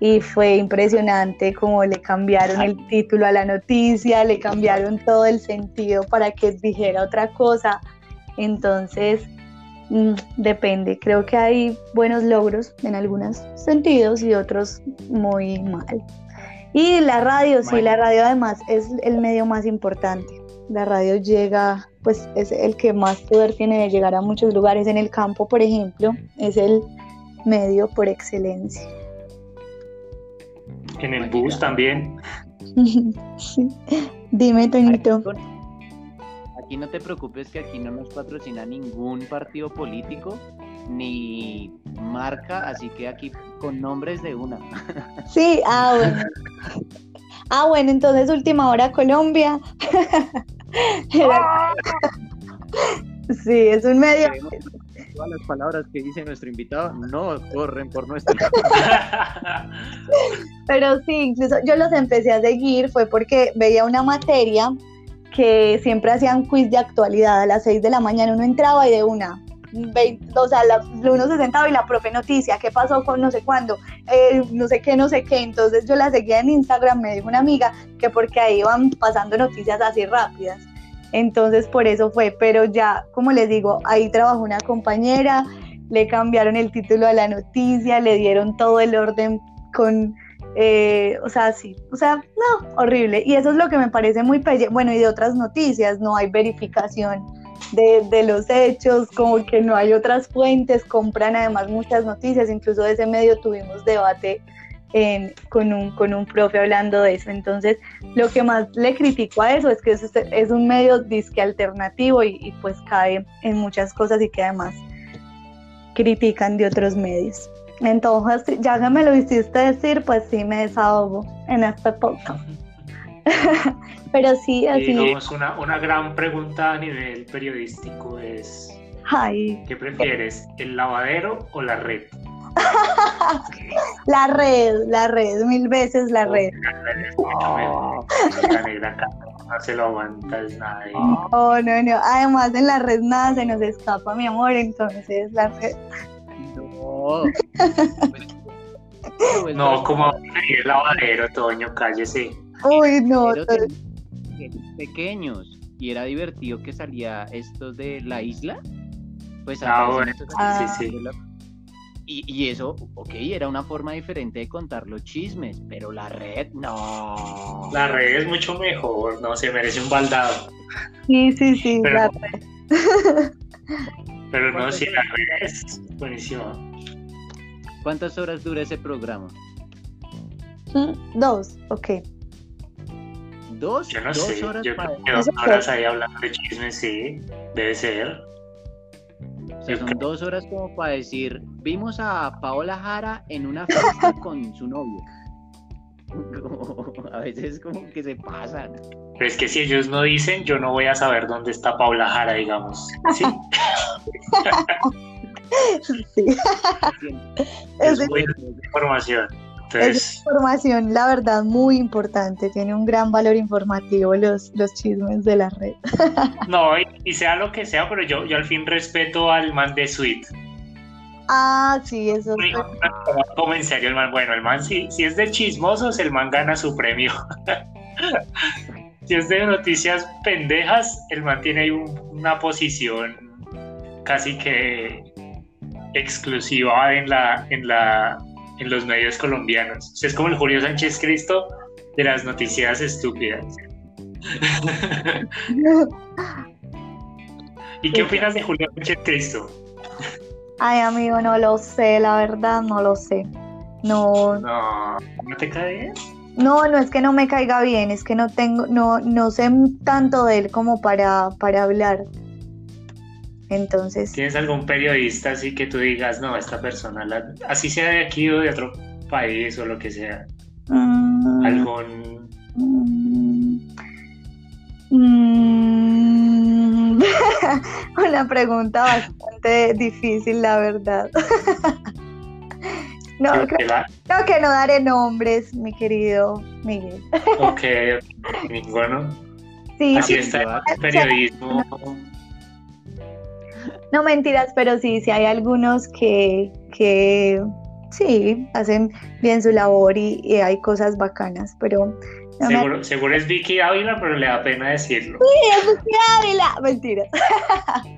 y fue impresionante como le cambiaron el título a la noticia, le cambiaron todo el sentido para que dijera otra cosa. Entonces, mm, depende. Creo que hay buenos logros en algunos sentidos y otros muy mal. Y la radio, sí, la radio además es el medio más importante. La radio llega, pues es el que más poder tiene de llegar a muchos lugares. En el campo, por ejemplo, es el medio por excelencia. En el bus también. sí. Dime, Tonito. Aquí no te preocupes que aquí no nos patrocina ningún partido político ni marca, así que aquí con nombres de una. Sí, ah, bueno. Ah, bueno, entonces última hora Colombia. Sí, es un medio. Todas las palabras que dice nuestro invitado no corren por nuestro. Pero sí, incluso yo los empecé a seguir fue porque veía una materia que siempre hacían quiz de actualidad a las 6 de la mañana. Uno entraba y de una, o sea, uno se sentaba y la profe noticia, ¿qué pasó con no sé cuándo? Eh, no sé qué, no sé qué. Entonces yo la seguía en Instagram, me dijo una amiga que porque ahí iban pasando noticias así rápidas. Entonces por eso fue, pero ya, como les digo, ahí trabajó una compañera, le cambiaron el título a la noticia, le dieron todo el orden con, eh, o sea, sí, o sea, no, horrible. Y eso es lo que me parece muy pelle. Bueno, y de otras noticias, no hay verificación de, de, los hechos, como que no hay otras fuentes, compran además muchas noticias, incluso de ese medio tuvimos debate con, un, con un profe hablando de eso. Entonces, lo que más le critico a eso es que es, un medio disque alternativo y, pues cae en muchas cosas y que además critican de otros medios. Entonces, ya que me lo hiciste decir, pues sí me desahogo en este podcast. Pero sí, así. Digamos, una, una gran pregunta a nivel periodístico es: ¿qué prefieres, el lavadero o la red? la red, la red, mil veces la red. no se lo aguantas nadie. Oh, no, no. Además, en la red nada se nos escapa, mi amor. Entonces, la red. No. no, como el lavadero, Toño, cállese. Uy, no. Pequeños. Y era divertido que salía esto de la isla. Pues ah, bueno. sí, sí. Y, eso, ok, era una forma diferente de contar los chismes, pero la red, no. La red es mucho mejor, no, se merece un baldado. Sí, sí, sí, pero, la red. Pero no, sí, la red es buenísima. ¿Cuántas horas dura ese programa? Mm, dos, ok. ¿Dos? Yo no sé, horas yo creo que dos horas ahí hablando de chismes, sí, debe ser son dos horas como para decir, vimos a Paola Jara en una fiesta con su novio. a veces como que se pasan. Pero es que si ellos no dicen, yo no voy a saber dónde está Paola Jara, digamos. Sí. sí. Es, es buena información. Es información, la verdad, muy importante. Tiene un gran valor informativo los, los chismes de la red. no, y, sea lo que sea, pero yo, yo al fin respeto al man de Sweet. Ah, sí, eso. Como en serio, el man, bueno, el man si, si es de chismosos, el man gana su premio. si es de noticias pendejas, el man tiene ahí una posición casi que exclusiva en la, en la en los medios colombianos. es como el Julio Sánchez Cristo de las noticias estúpidas. ¿Y qué opinas de Julio Sánchez Cristo? Ay, amigo, no lo sé, la verdad, no lo sé. No. No, ¿no te cae bien? No, no es que no me caiga bien, es que no tengo, no, no sé tanto de él como para, para hablar. Entonces. ¿Tienes algún periodista así que tú digas, no, esta persona, así sea de aquí o de otro país o lo que sea? Mm. ¿Algún. Mm. Una pregunta bastante difícil, la verdad. no, creo, que no daré nombres, mi querido Miguel. ok, bueno. Sí, así está el periodismo no mentiras, pero sí, sí hay algunos que, que sí, hacen bien su labor y, hay cosas bacanas, pero... seguro, es Vicky Ávila, pero le da pena decirlo. Sí, es Vicky Ávila. Mentiras.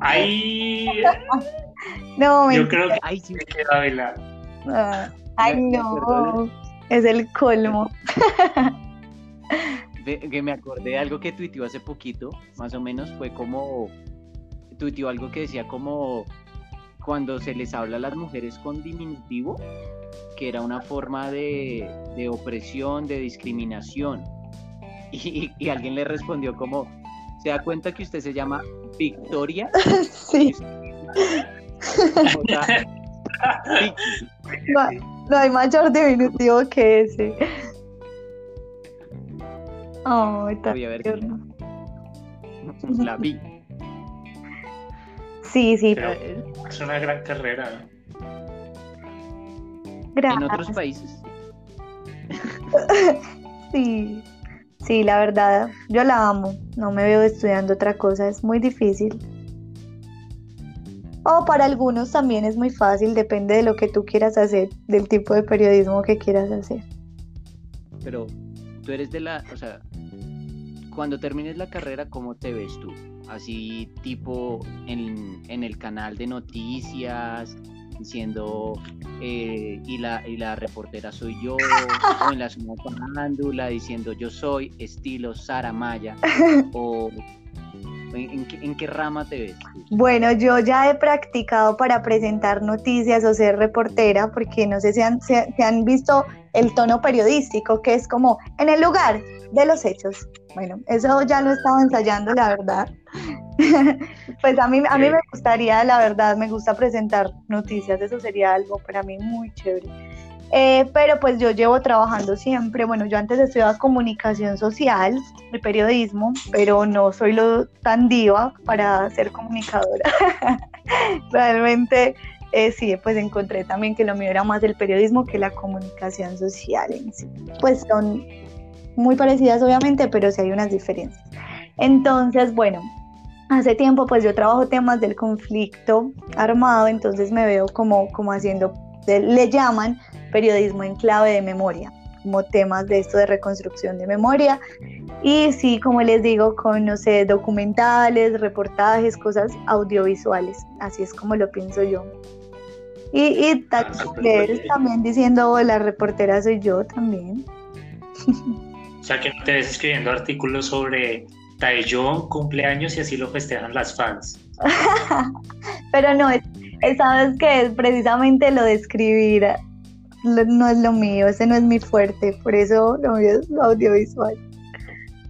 Ay, No, yo mentira. creo que Ay, sí, me queda velar. Ah, Ay, no. Es el colmo. de- que me acordé de algo que tuiteó hace poquito, más o menos fue como, tuiteó algo que decía como cuando se les habla a las mujeres con diminutivo, que era una forma de, de opresión, de discriminación. Y, y alguien le respondió como, ¿se da cuenta que usted se llama Victoria? Sí, no, no hay mayor diminutivo que ese. Ver. tierno. la vi. Sí, sí, Pero Eh, es una gran carrera. En otros países. Sí, sí, la verdad, yo la amo. No me veo estudiando otra cosa, es muy difícil. O para algunos también es muy fácil, depende de lo que tú quieras hacer, del tipo de periodismo que quieras hacer. Pero tú eres de la, o sea, cuando termines la carrera, ¿cómo te ves tú? Así tipo en, en el canal de noticias, diciendo, eh, y, la, y la reportera soy yo, o en la zona farándula diciendo yo soy estilo Sara Maya, o ¿en, en qué, en qué rama te ves? Bueno, yo ya he practicado para presentar noticias o ser reportera, porque no sé si han, si han visto el tono periodístico, que es como en el lugar de los hechos. Bueno, eso ya lo he estado ensayando, la verdad. pues a mí, a mí me gustaría, la verdad, me gusta presentar noticias, eso sería algo para mí muy chévere. Eh, pero pues yo llevo trabajando siempre, bueno, yo antes estudiaba comunicación social y periodismo, pero no soy lo tan diva para ser comunicadora. Realmente eh, sí, pues encontré también que lo mío era más el periodismo que la comunicación social en sí. Pues son muy parecidas obviamente, pero sí hay unas diferencias. Entonces, bueno, hace tiempo pues yo trabajo temas del conflicto armado, entonces me veo como, como haciendo, le llaman periodismo en clave de memoria, como temas de esto de reconstrucción de memoria. Y sí, como les digo, con, no sé, documentales, reportajes, cosas audiovisuales. Así es como lo pienso yo. Y, y Ah, también diciendo, la reportera soy yo también. O sea, que no te ves escribiendo artículos sobre Taeyong, cumpleaños y así lo festejan las fans. Pero no, es, es- sabes que es precisamente lo de escribir lo- no es lo mío, ese no es mi fuerte, por eso lo mío es lo audiovisual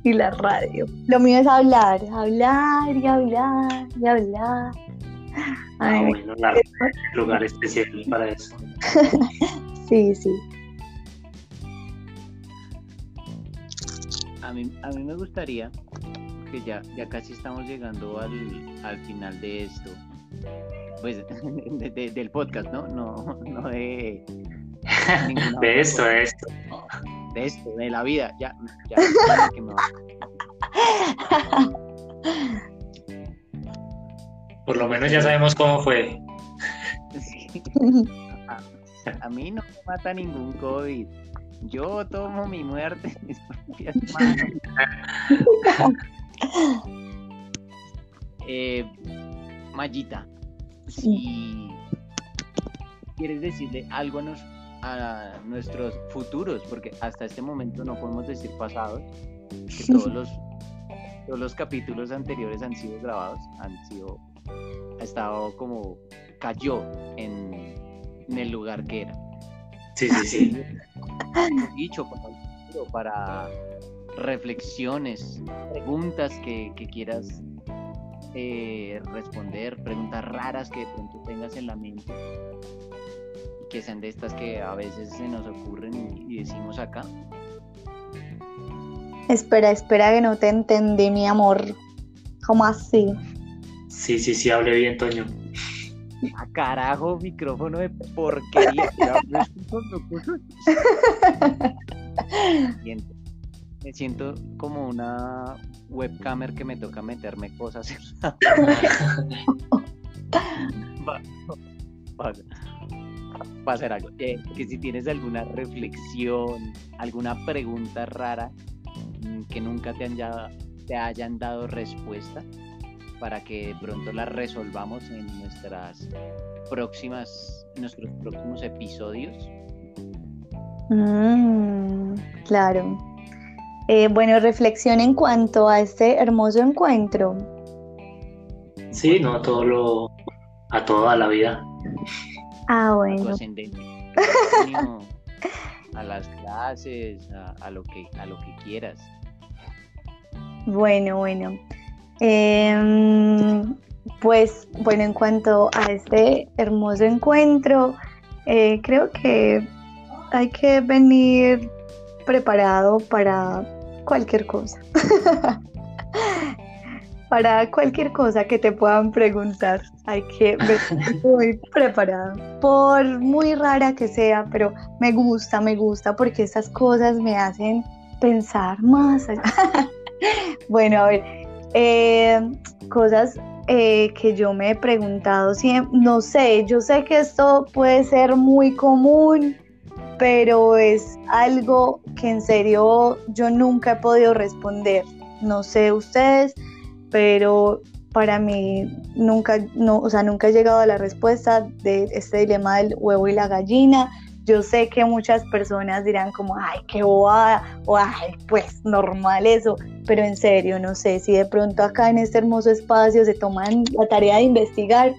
y la radio. Lo mío es hablar, hablar y hablar y hablar. Ah, Ay, bueno, la- lugar especial para eso. sí, sí. A mí, a mí me gustaría, que ya, ya casi estamos llegando al, al final de esto, pues de- de- del podcast, ¿no? No, no de... De esto, de esto. de esto, de la vida, ya, ya, ya que me va. Por lo menos ya sabemos cómo fue. Sí. A, a mí no me mata ningún COVID. Yo tomo mi muerte en mis propias manos. Eh, Mayita, si quieres decirle algo a, nos- a nuestros futuros, porque hasta este momento no podemos decir pasados, que todos los, todos los capítulos anteriores han sido grabados, han sido, ha estado como cayó en, en el lugar que era. Sí, sí, sí. Dicho para reflexiones, preguntas que, que quieras eh, responder, preguntas raras que de pronto tengas en la mente y que sean de estas que a veces se nos ocurren y, y decimos acá. Espera, espera que no te entendí, mi amor. ¿Cómo así? Sí, sí, sí, hable bien, Toño. A carajo, micrófono de porquería. Ya, ¿no escucho locutor? Siento- Me siento como una webcamer que me toca meterme cosas en la Va- va- va a hacer algo. Eh, que si tienes alguna reflexión, alguna pregunta rara mm, que nunca te, han ya- te hayan dado respuesta, para que de pronto las resolvamos en nuestras próximas, en nuestros próximos episodios. Mm, claro. Eh, bueno, reflexión en cuanto a este hermoso encuentro. Sí, no, todo lo, a toda la vida. Ah, Tu bueno. ascendente, a las clases, a, a lo que, a lo que quieras. Bueno, bueno. Em, pues bueno, en cuanto a este hermoso encuentro, eh, creo que hay que venir preparado para cualquier cosa. Para cualquier cosa que te puedan preguntar, hay que venir muy preparado. Por muy rara que sea, pero me gusta, me gusta porque esas cosas me hacen pensar más. Bueno, a ver, eh, cosas eh, que yo me he preguntado siempre, no sé, yo sé que esto puede ser muy común, pero es algo que en serio yo nunca he podido responder. No sé ustedes, pero para mí nunca, no, o sea, nunca he llegado a la respuesta de este dilema del huevo y la gallina. Yo sé que muchas personas dirán como, ay, qué bobada, o ay, pues normal eso, pero en serio, no sé, si de pronto acá en este hermoso espacio se toman la tarea de investigar,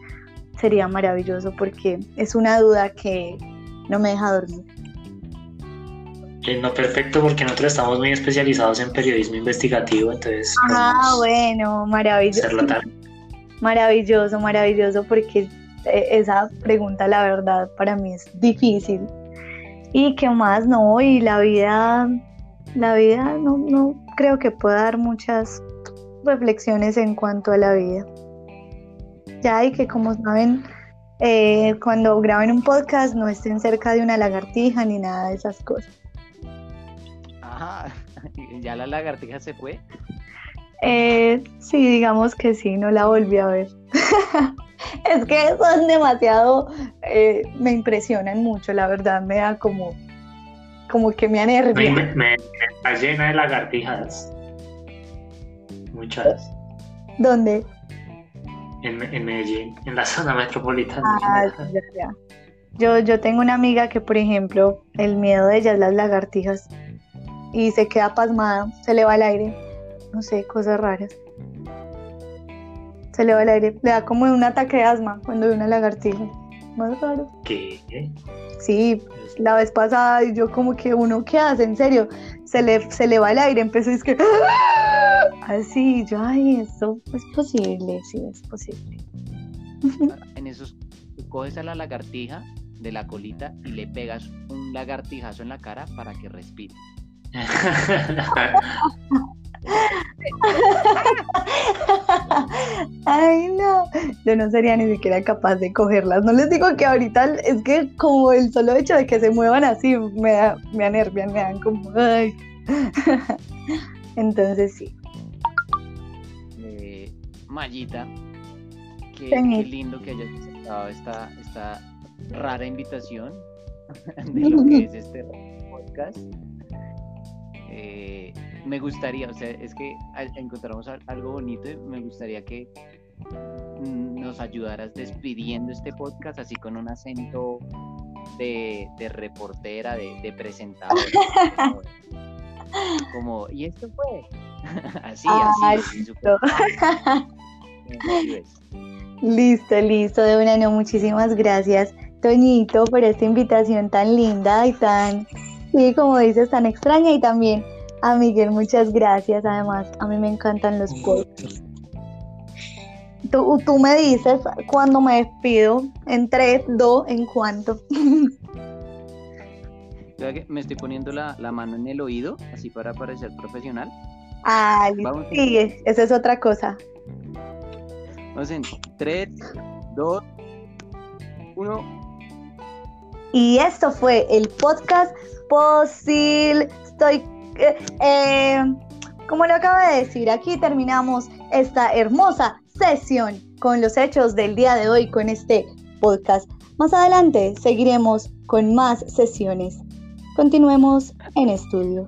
sería maravilloso porque es una duda que no me deja dormir. No perfecto porque nosotros estamos muy especializados en periodismo investigativo, entonces Ah, bueno, maravilloso. Maravilloso, maravilloso, porque esa pregunta, la verdad, para mí es difícil. Y qué más, no, y la vida, la vida, no, no creo que pueda dar muchas reflexiones en cuanto a la vida. Ya, y que como saben, eh, cuando graben un podcast no estén cerca de una lagartija ni nada de esas cosas. Ajá, ya la lagartija se fue. Eh, sí, digamos que sí, no la volví a ver. es que son demasiado, eh, me impresionan mucho, la verdad, me da como, como que me Me, anervia. me- me- está llena de lagartijas. Muchas. ¿Dónde? En, en Medellín, en la zona metropolitana. Ah, ya, ya. Yo, yo tengo una amiga que, por ejemplo, el miedo de ella es las lagartijas y se queda pasmada, se le va el aire, no sé, cosas raras. Se le va el aire, le da como un ataque de asma cuando ve una lagartija. Más raro. ¿Qué? Sí, la vez pasada y yo como que uno, ¿qué hace? En serio, se le, se le va el aire, empezó y es que así, yo, ay, eso es posible, sí, es posible. En esos, tú coges a la lagartija de la colita y le pegas un lagartijazo en la cara para que respire. Ay, no, yo no sería ni siquiera capaz de cogerlas. No les digo que ahorita es que como el solo hecho de que se muevan así me, da- me anervian, me dan como, ay. Entonces sí. Eh, Mayita, qué, lindo que hayas aceptado esta, esta rara invitación de lo que es este podcast. Eh, me gustaría, o sea, es que encontramos al- algo bonito y me gustaría que mm, nos ayudaras despidiendo este podcast así con un acento de, de reportera, de, de presentadora. como- y esto fue así, Ay, así, es. Listo, listo, de una no, muchísimas gracias, Toñito, por esta invitación tan linda y tan, sí, como dices, tan extraña y también a Miguel, muchas gracias, además, a mí me encantan los podcasts. Tú, tú me dices cuando me despido, en tres, dos, en cuánto. Me estoy poniendo la, la mano en el oído, así para parecer profesional. Ah, sigue, esa es otra cosa. Vamos en 3, 2, 1. Y esto fue el podcast Posil. Estoy, eh, como lo acaba de decir, aquí terminamos esta hermosa sesión con los hechos del día de hoy con este podcast. Más adelante seguiremos con más sesiones. Continuemos en estudio.